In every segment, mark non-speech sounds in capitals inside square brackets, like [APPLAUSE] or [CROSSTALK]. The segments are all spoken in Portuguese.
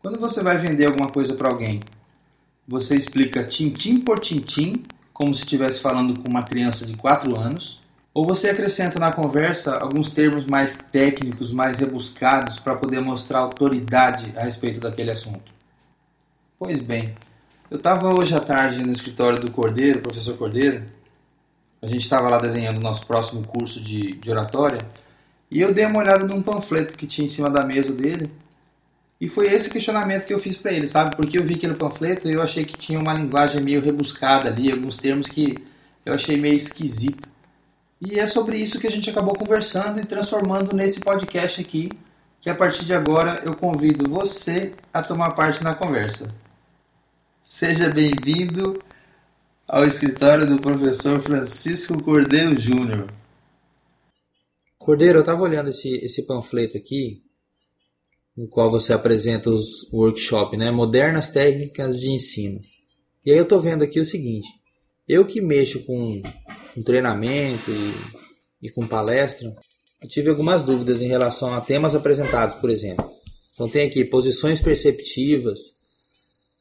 Quando você vai vender alguma coisa para alguém, você explica tintim por tintim, como se estivesse falando com uma criança de 4 anos, ou você acrescenta na conversa alguns termos mais técnicos, mais rebuscados para poder mostrar autoridade a respeito daquele assunto? Pois bem, eu estava hoje à tarde no escritório do Cordeiro, professor Cordeiro. A gente estava lá desenhando o nosso próximo curso de, de oratória e eu dei uma olhada num panfleto que tinha em cima da mesa dele e foi esse questionamento que eu fiz para ele, sabe? Porque eu vi aquele panfleto e eu achei que tinha uma linguagem meio rebuscada ali, alguns termos que eu achei meio esquisito. E é sobre isso que a gente acabou conversando e transformando nesse podcast aqui, que a partir de agora eu convido você a tomar parte na conversa. Seja bem-vindo ao escritório do professor Francisco Cordeiro Júnior. Cordeiro, eu estava olhando esse, esse panfleto aqui no qual você apresenta os workshop, né? Modernas técnicas de ensino. E aí eu estou vendo aqui o seguinte: eu que mexo com, com treinamento e, e com palestra, eu tive algumas dúvidas em relação a temas apresentados, por exemplo. Então tem aqui posições perceptivas,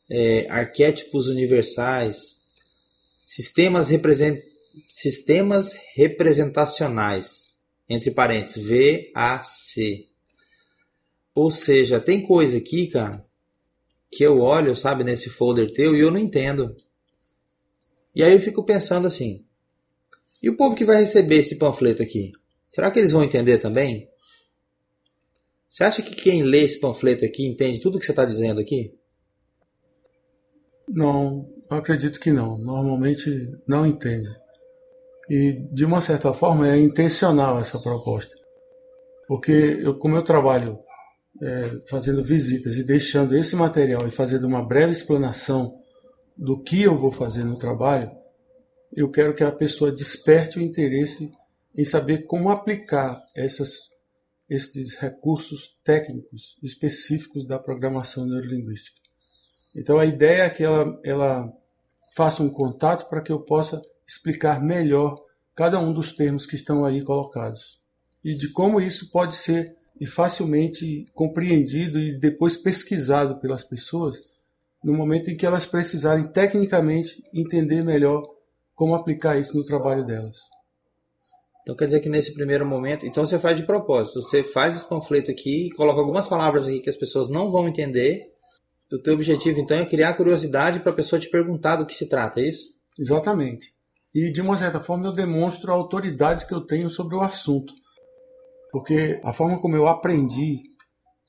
é, arquétipos universais, sistemas, represent, sistemas representacionais, entre parênteses, VAC. Ou seja, tem coisa aqui, cara, que eu olho, sabe, nesse folder teu e eu não entendo. E aí eu fico pensando assim: e o povo que vai receber esse panfleto aqui? Será que eles vão entender também? Você acha que quem lê esse panfleto aqui entende tudo o que você está dizendo aqui? Não, eu acredito que não. Normalmente não entende. E de uma certa forma é intencional essa proposta. Porque eu, como eu trabalho é, fazendo visitas e deixando esse material e fazendo uma breve explanação do que eu vou fazer no trabalho, eu quero que a pessoa desperte o interesse em saber como aplicar essas, esses recursos técnicos específicos da programação neurolinguística. Então a ideia é que ela, ela faça um contato para que eu possa explicar melhor cada um dos termos que estão aí colocados e de como isso pode ser e facilmente compreendido e depois pesquisado pelas pessoas no momento em que elas precisarem tecnicamente entender melhor como aplicar isso no trabalho delas. Então quer dizer que nesse primeiro momento, então você faz de propósito, você faz esse panfleto aqui e coloca algumas palavras aqui que as pessoas não vão entender. O teu objetivo então é criar curiosidade para a pessoa te perguntar do que se trata, é isso? Exatamente. E de uma certa forma eu demonstro a autoridade que eu tenho sobre o assunto porque a forma como eu aprendi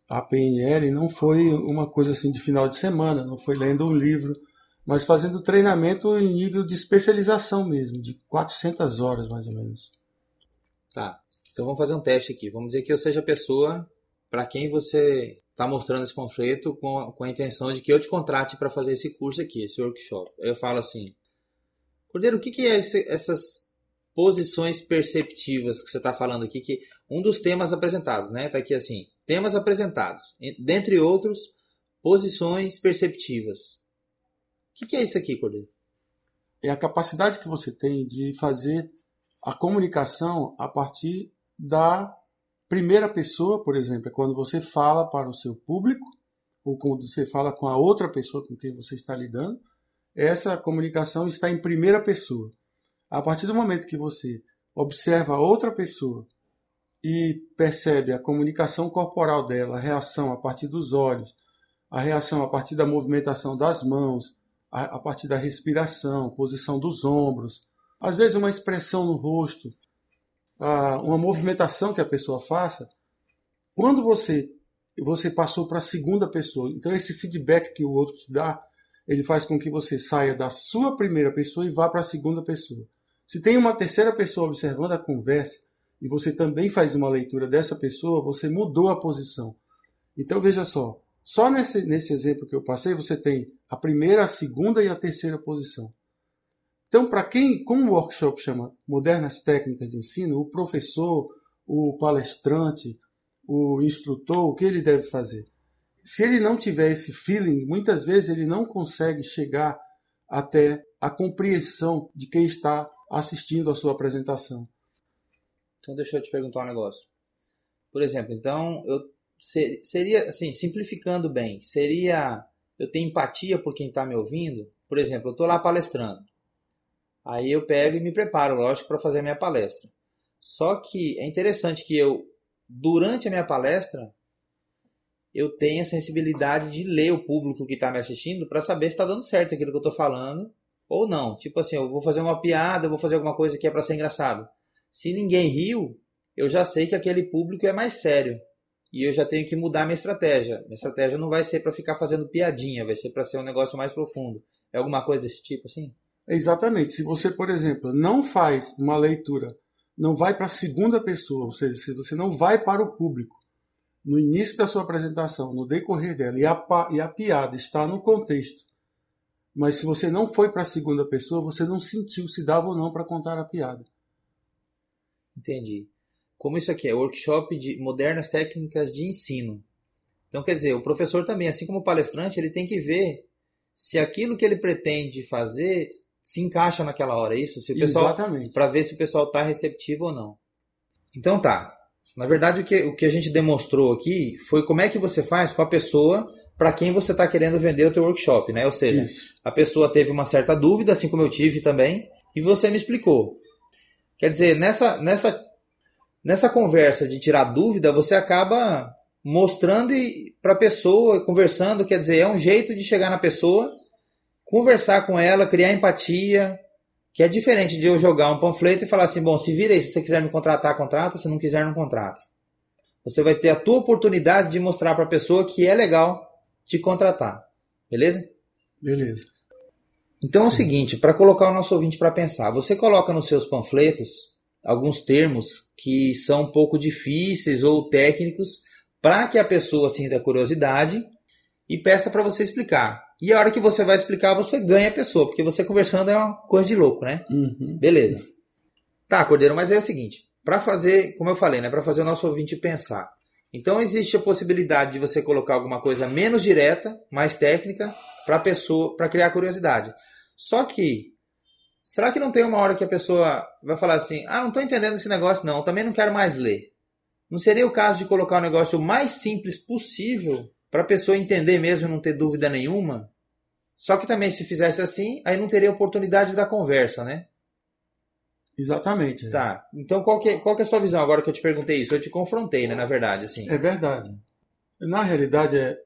a PNL não foi uma coisa assim de final de semana, não foi lendo um livro, mas fazendo treinamento em nível de especialização mesmo, de 400 horas mais ou menos. Tá. Então vamos fazer um teste aqui. Vamos dizer que eu seja a pessoa para quem você está mostrando esse panfleto com a, com a intenção de que eu te contrate para fazer esse curso aqui, esse workshop. Eu falo assim, Cordeiro, o que, que é esse, essas posições perceptivas que você está falando aqui, que um dos temas apresentados, né? Está aqui assim, temas apresentados, dentre outros, posições perceptivas. O que, que é isso aqui, Cordeiro? É a capacidade que você tem de fazer a comunicação a partir da primeira pessoa, por exemplo, é quando você fala para o seu público ou quando você fala com a outra pessoa com quem você está lidando, essa comunicação está em primeira pessoa. A partir do momento que você observa outra pessoa e percebe a comunicação corporal dela, a reação a partir dos olhos, a reação a partir da movimentação das mãos, a, a partir da respiração, posição dos ombros, às vezes uma expressão no rosto, a, uma movimentação que a pessoa faça, quando você você passou para a segunda pessoa, então esse feedback que o outro te dá, ele faz com que você saia da sua primeira pessoa e vá para a segunda pessoa. Se tem uma terceira pessoa observando a conversa e você também faz uma leitura dessa pessoa, você mudou a posição. Então veja só, só nesse, nesse exemplo que eu passei, você tem a primeira, a segunda e a terceira posição. Então, para quem, como o workshop chama Modernas Técnicas de Ensino, o professor, o palestrante, o instrutor, o que ele deve fazer? Se ele não tiver esse feeling, muitas vezes ele não consegue chegar até a compreensão de quem está assistindo a sua apresentação. Então deixa eu te perguntar um negócio. Por exemplo, então eu seria, assim, simplificando bem, seria eu ter empatia por quem está me ouvindo? Por exemplo, eu estou lá palestrando. Aí eu pego e me preparo, lógico, para fazer a minha palestra. Só que é interessante que eu, durante a minha palestra, eu tenha sensibilidade de ler o público que está me assistindo para saber se está dando certo aquilo que eu estou falando ou não. Tipo assim, eu vou fazer uma piada, eu vou fazer alguma coisa que é para ser engraçado. Se ninguém riu, eu já sei que aquele público é mais sério. E eu já tenho que mudar minha estratégia. Minha estratégia não vai ser para ficar fazendo piadinha, vai ser para ser um negócio mais profundo. É alguma coisa desse tipo assim? Exatamente. Se você, por exemplo, não faz uma leitura, não vai para a segunda pessoa, ou seja, se você não vai para o público no início da sua apresentação, no decorrer dela, e a, e a piada está no contexto, mas se você não foi para a segunda pessoa, você não sentiu se dava ou não para contar a piada. Entendi. Como isso aqui é workshop de modernas técnicas de ensino. Então, quer dizer, o professor também, assim como o palestrante, ele tem que ver se aquilo que ele pretende fazer se encaixa naquela hora, é isso? Se o pessoal para ver se o pessoal está receptivo ou não. Então tá. Na verdade, o que, o que a gente demonstrou aqui foi como é que você faz com a pessoa para quem você está querendo vender o teu workshop, né? Ou seja, isso. a pessoa teve uma certa dúvida, assim como eu tive também, e você me explicou. Quer dizer, nessa, nessa, nessa conversa de tirar dúvida, você acaba mostrando para a pessoa, conversando, quer dizer, é um jeito de chegar na pessoa conversar com ela, criar empatia, que é diferente de eu jogar um panfleto e falar assim, bom, se vira aí, se você quiser me contratar, contrata, se não quiser, não contrata. Você vai ter a tua oportunidade de mostrar para a pessoa que é legal te contratar. Beleza? Beleza. Então é o seguinte, para colocar o nosso ouvinte para pensar, você coloca nos seus panfletos alguns termos que são um pouco difíceis ou técnicos para que a pessoa sinta curiosidade e peça para você explicar. E a hora que você vai explicar, você ganha a pessoa, porque você conversando é uma coisa de louco, né? Uhum. Beleza. Tá, Cordeiro, mas é o seguinte, para fazer, como eu falei, né, para fazer o nosso ouvinte pensar. Então existe a possibilidade de você colocar alguma coisa menos direta, mais técnica, para pessoa, para criar curiosidade. Só que será que não tem uma hora que a pessoa vai falar assim: "Ah, não estou entendendo esse negócio não, também não quero mais ler". Não seria o caso de colocar o negócio mais simples possível para a pessoa entender mesmo e não ter dúvida nenhuma. Só que também se fizesse assim, aí não teria oportunidade da conversa, né? Exatamente. Tá. Então qual que, é, qual que é a sua visão agora que eu te perguntei isso? Eu te confrontei, né, na verdade, assim. É verdade. Na realidade é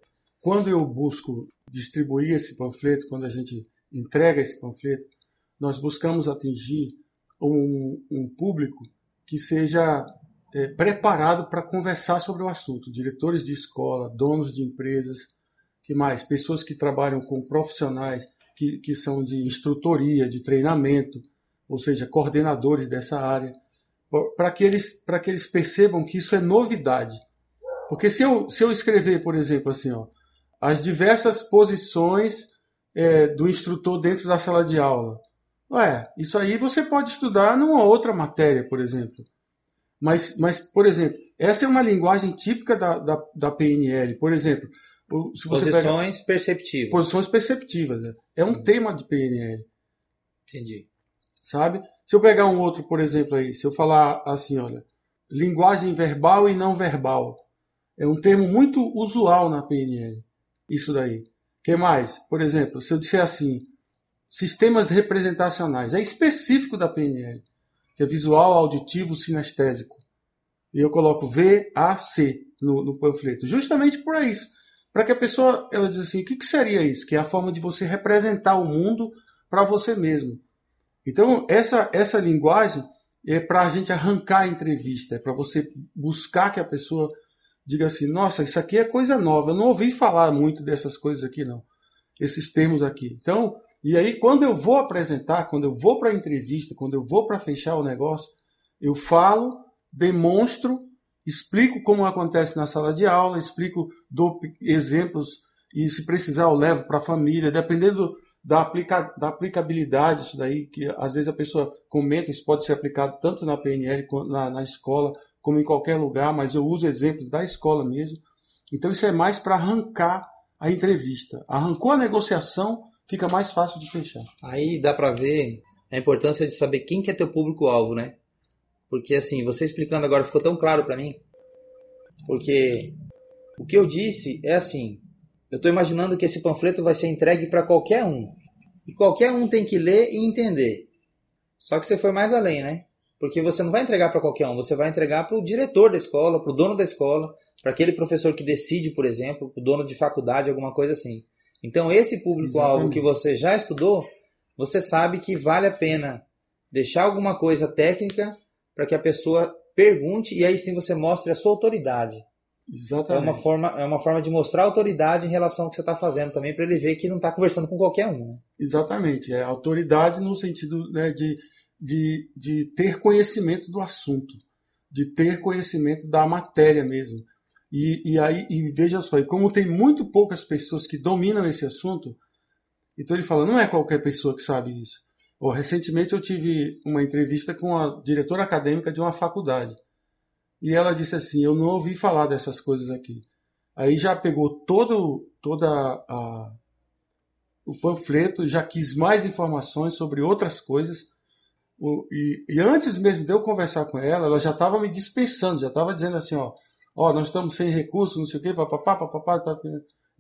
quando eu busco distribuir esse panfleto, quando a gente entrega esse panfleto, nós buscamos atingir um, um público que seja é, preparado para conversar sobre o assunto. Diretores de escola, donos de empresas, que mais? Pessoas que trabalham com profissionais que, que são de instrutoria, de treinamento, ou seja, coordenadores dessa área, para que, eles, que eles percebam que isso é novidade. Porque se eu, se eu escrever, por exemplo, assim, ó, as diversas posições é, do instrutor dentro da sala de aula. Ué, isso aí você pode estudar numa outra matéria, por exemplo. Mas, mas por exemplo, essa é uma linguagem típica da, da, da PNL. Por exemplo, se você posições pega, perceptivas. Posições perceptivas. Né? É um hum. tema de PNL. Entendi. Sabe? Se eu pegar um outro, por exemplo, aí, se eu falar assim, olha, linguagem verbal e não verbal. É um termo muito usual na PNL. Isso daí. que mais? Por exemplo, se eu disser assim, sistemas representacionais, é específico da PNL que é visual, auditivo, sinestésico. E eu coloco VAC no, no panfleto, justamente por isso. Para que a pessoa ela diz assim: o que, que seria isso? Que é a forma de você representar o mundo para você mesmo. Então, essa, essa linguagem é para a gente arrancar a entrevista, é para você buscar que a pessoa diga assim: nossa, isso aqui é coisa nova, eu não ouvi falar muito dessas coisas aqui, não, esses termos aqui. Então, e aí, quando eu vou apresentar, quando eu vou para a entrevista, quando eu vou para fechar o negócio, eu falo, demonstro, explico como acontece na sala de aula, explico, dou exemplos e, se precisar, eu levo para a família, dependendo da, aplica, da aplicabilidade, isso daí, que às vezes a pessoa comenta, isso pode ser aplicado tanto na PNL, na, na escola, como em qualquer lugar, mas eu uso exemplos da escola mesmo. Então, isso é mais para arrancar a entrevista. Arrancou a negociação, fica mais fácil de fechar. Aí dá para ver a importância de saber quem que é teu público-alvo, né? Porque assim, você explicando agora ficou tão claro para mim. Porque O que eu disse é assim: eu estou imaginando que esse panfleto vai ser entregue para qualquer um. E qualquer um tem que ler e entender. Só que você foi mais além, né? Porque você não vai entregar para qualquer um, você vai entregar para o diretor da escola, para o dono da escola, para aquele professor que decide, por exemplo, para o dono de faculdade, alguma coisa assim. Então, esse público-alvo que você já estudou, você sabe que vale a pena deixar alguma coisa técnica para que a pessoa pergunte e aí sim você mostre a sua autoridade. Exatamente. É uma forma, é uma forma de mostrar autoridade em relação ao que você está fazendo também, para ele ver que não está conversando com qualquer um. Né? Exatamente. É autoridade no sentido né, de, de, de ter conhecimento do assunto, de ter conhecimento da matéria mesmo. E, e aí, e veja só, e como tem muito poucas pessoas que dominam esse assunto, então ele fala, não é qualquer pessoa que sabe isso. Ou, recentemente eu tive uma entrevista com a diretora acadêmica de uma faculdade. E ela disse assim, eu não ouvi falar dessas coisas aqui. Aí já pegou todo toda a, o panfleto, já quis mais informações sobre outras coisas. O, e, e, antes mesmo de eu conversar com ela, ela já estava me dispensando, já estava dizendo assim, ó, ó, nós estamos sem recursos, não sei o quê, papapá, papapá, papapá.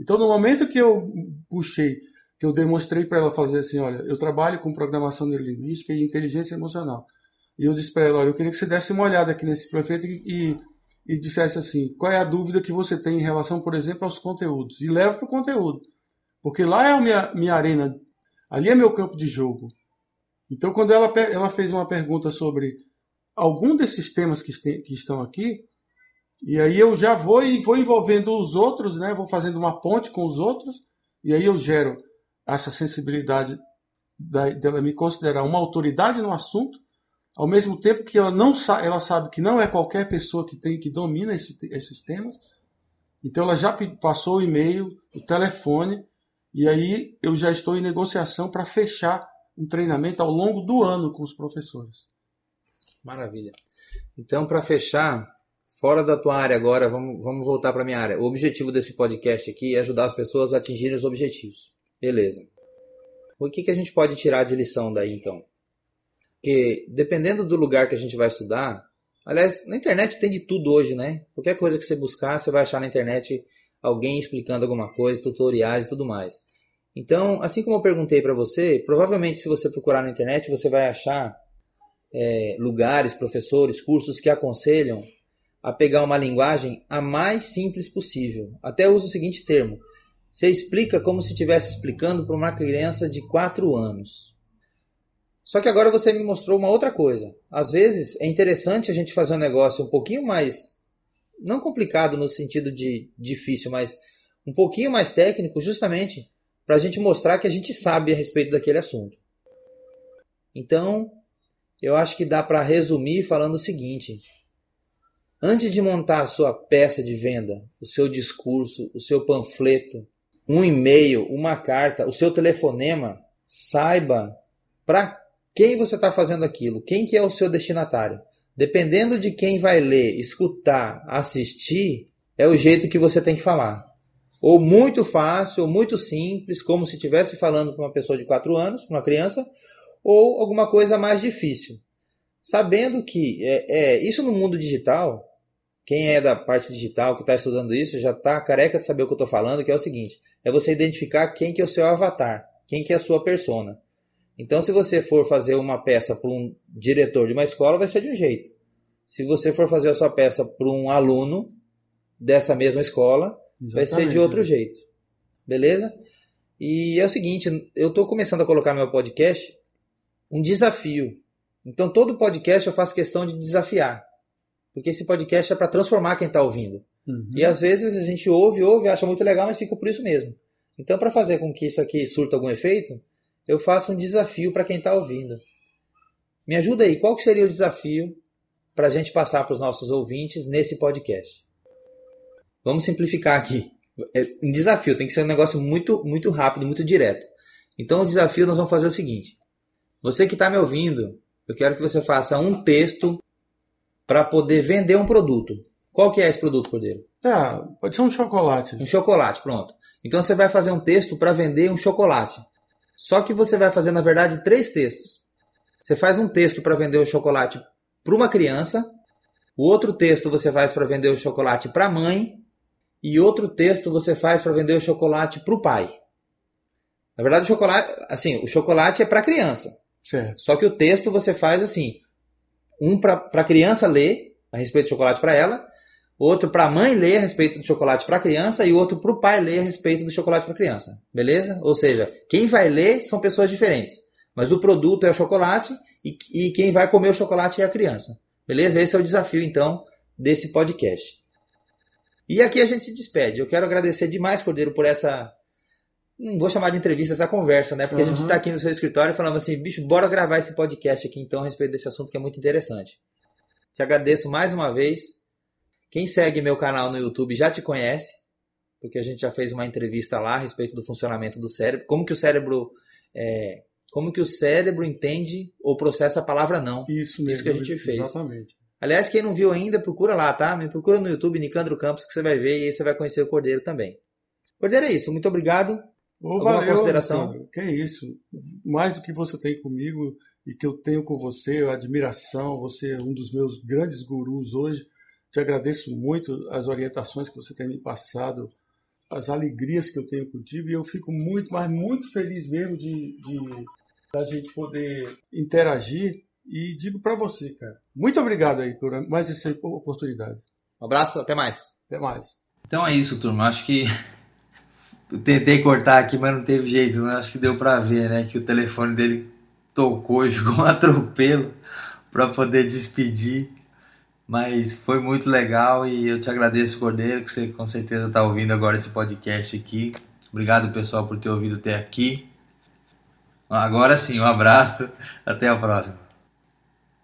Então, no momento que eu puxei, que eu demonstrei para ela fazer assim, olha, eu trabalho com programação neurolinguística e inteligência emocional. E eu disse para ela, olha, eu queria que você desse uma olhada aqui nesse prefeito e, e, e dissesse assim, qual é a dúvida que você tem em relação, por exemplo, aos conteúdos. E leva para o conteúdo. Porque lá é a minha, minha arena, ali é meu campo de jogo. Então, quando ela, ela fez uma pergunta sobre algum desses temas que, que estão aqui, e aí eu já vou e vou envolvendo os outros, né? Vou fazendo uma ponte com os outros, e aí eu gero essa sensibilidade da, dela me considerar uma autoridade no assunto, ao mesmo tempo que ela não ela sabe que não é qualquer pessoa que tem que domina esse, esses temas. Então ela já passou o e-mail, o telefone, e aí eu já estou em negociação para fechar um treinamento ao longo do ano com os professores. Maravilha. Então, para fechar, fora da tua área agora, vamos, vamos voltar para minha área. O objetivo desse podcast aqui é ajudar as pessoas a atingirem os objetivos. Beleza. O que, que a gente pode tirar de lição daí, então? Porque dependendo do lugar que a gente vai estudar, aliás, na internet tem de tudo hoje, né? Qualquer coisa que você buscar, você vai achar na internet alguém explicando alguma coisa, tutoriais e tudo mais. Então, assim como eu perguntei para você, provavelmente se você procurar na internet, você vai achar é, lugares, professores, cursos que aconselham a pegar uma linguagem a mais simples possível. Até uso o seguinte termo: você explica como se estivesse explicando para uma criança de 4 anos. Só que agora você me mostrou uma outra coisa. Às vezes é interessante a gente fazer um negócio um pouquinho mais, não complicado no sentido de difícil, mas um pouquinho mais técnico, justamente para a gente mostrar que a gente sabe a respeito daquele assunto. Então, eu acho que dá para resumir falando o seguinte: Antes de montar a sua peça de venda, o seu discurso, o seu panfleto, um e-mail, uma carta, o seu telefonema, saiba para quem você está fazendo aquilo, quem que é o seu destinatário. Dependendo de quem vai ler, escutar, assistir, é o jeito que você tem que falar. Ou muito fácil, ou muito simples, como se estivesse falando para uma pessoa de 4 anos, para uma criança, ou alguma coisa mais difícil. Sabendo que é, é isso no mundo digital, quem é da parte digital que está estudando isso já está careca de saber o que eu estou falando, que é o seguinte: é você identificar quem que é o seu avatar, quem que é a sua persona. Então, se você for fazer uma peça para um diretor de uma escola, vai ser de um jeito. Se você for fazer a sua peça para um aluno dessa mesma escola, Exatamente. vai ser de outro jeito. Beleza? E é o seguinte, eu estou começando a colocar no meu podcast um desafio. Então, todo podcast eu faço questão de desafiar. Porque esse podcast é para transformar quem está ouvindo. Uhum. E às vezes a gente ouve, ouve, acha muito legal, mas fica por isso mesmo. Então, para fazer com que isso aqui surta algum efeito, eu faço um desafio para quem está ouvindo. Me ajuda aí, qual que seria o desafio para a gente passar para os nossos ouvintes nesse podcast? Vamos simplificar aqui. É um desafio, tem que ser um negócio muito, muito rápido, muito direto. Então, o desafio nós vamos fazer o seguinte: você que está me ouvindo, eu quero que você faça um texto para poder vender um produto. Qual que é esse produto, Cordeiro? Tá, pode ser um chocolate. Um chocolate, pronto. Então você vai fazer um texto para vender um chocolate. Só que você vai fazer, na verdade, três textos. Você faz um texto para vender o chocolate para uma criança, o outro texto você faz para vender o chocolate para a mãe, e outro texto você faz para vender o chocolate para o pai. Na verdade, o chocolate, assim, o chocolate é para criança. Certo. Só que o texto você faz assim, um para a criança ler a respeito do chocolate para ela, outro para a mãe ler a respeito do chocolate para a criança e outro para o pai ler a respeito do chocolate para a criança. Beleza? Ou seja, quem vai ler são pessoas diferentes, mas o produto é o chocolate e, e quem vai comer o chocolate é a criança. Beleza? Esse é o desafio então desse podcast. E aqui a gente se despede. Eu quero agradecer demais, Cordeiro, por essa não vou chamar de entrevista essa conversa, né? Porque uhum. a gente está aqui no seu escritório falando assim, bicho, bora gravar esse podcast aqui então a respeito desse assunto que é muito interessante. Te agradeço mais uma vez. Quem segue meu canal no YouTube já te conhece, porque a gente já fez uma entrevista lá a respeito do funcionamento do cérebro, como que o cérebro é, como que o cérebro entende ou processa a palavra não. Isso mesmo. Isso que a gente fez. Exatamente. Aliás, quem não viu ainda, procura lá, tá? Me procura no YouTube, Nicandro Campos, que você vai ver e aí você vai conhecer o Cordeiro também. Cordeiro é isso. Muito obrigado. Oh, Alguma valeu, consideração? Que é isso. Mais do que você tem comigo e que eu tenho com você, admiração. Você é um dos meus grandes gurus hoje. Te agradeço muito as orientações que você tem me passado, as alegrias que eu tenho contigo. E eu fico muito, mas muito feliz mesmo de, de a gente poder interagir. E digo para você, cara, muito obrigado aí por mais essa oportunidade. Um abraço, até mais. Até mais. Então é isso, turma. Acho que [LAUGHS] eu tentei cortar aqui, mas não teve jeito. Né? Acho que deu para ver, né? Que o telefone dele tocou [LAUGHS] e ficou um atropelo para poder despedir. Mas foi muito legal e eu te agradeço, Cordeiro, que você com certeza está ouvindo agora esse podcast aqui. Obrigado, pessoal, por ter ouvido até aqui. Agora sim, um abraço. Até a próxima.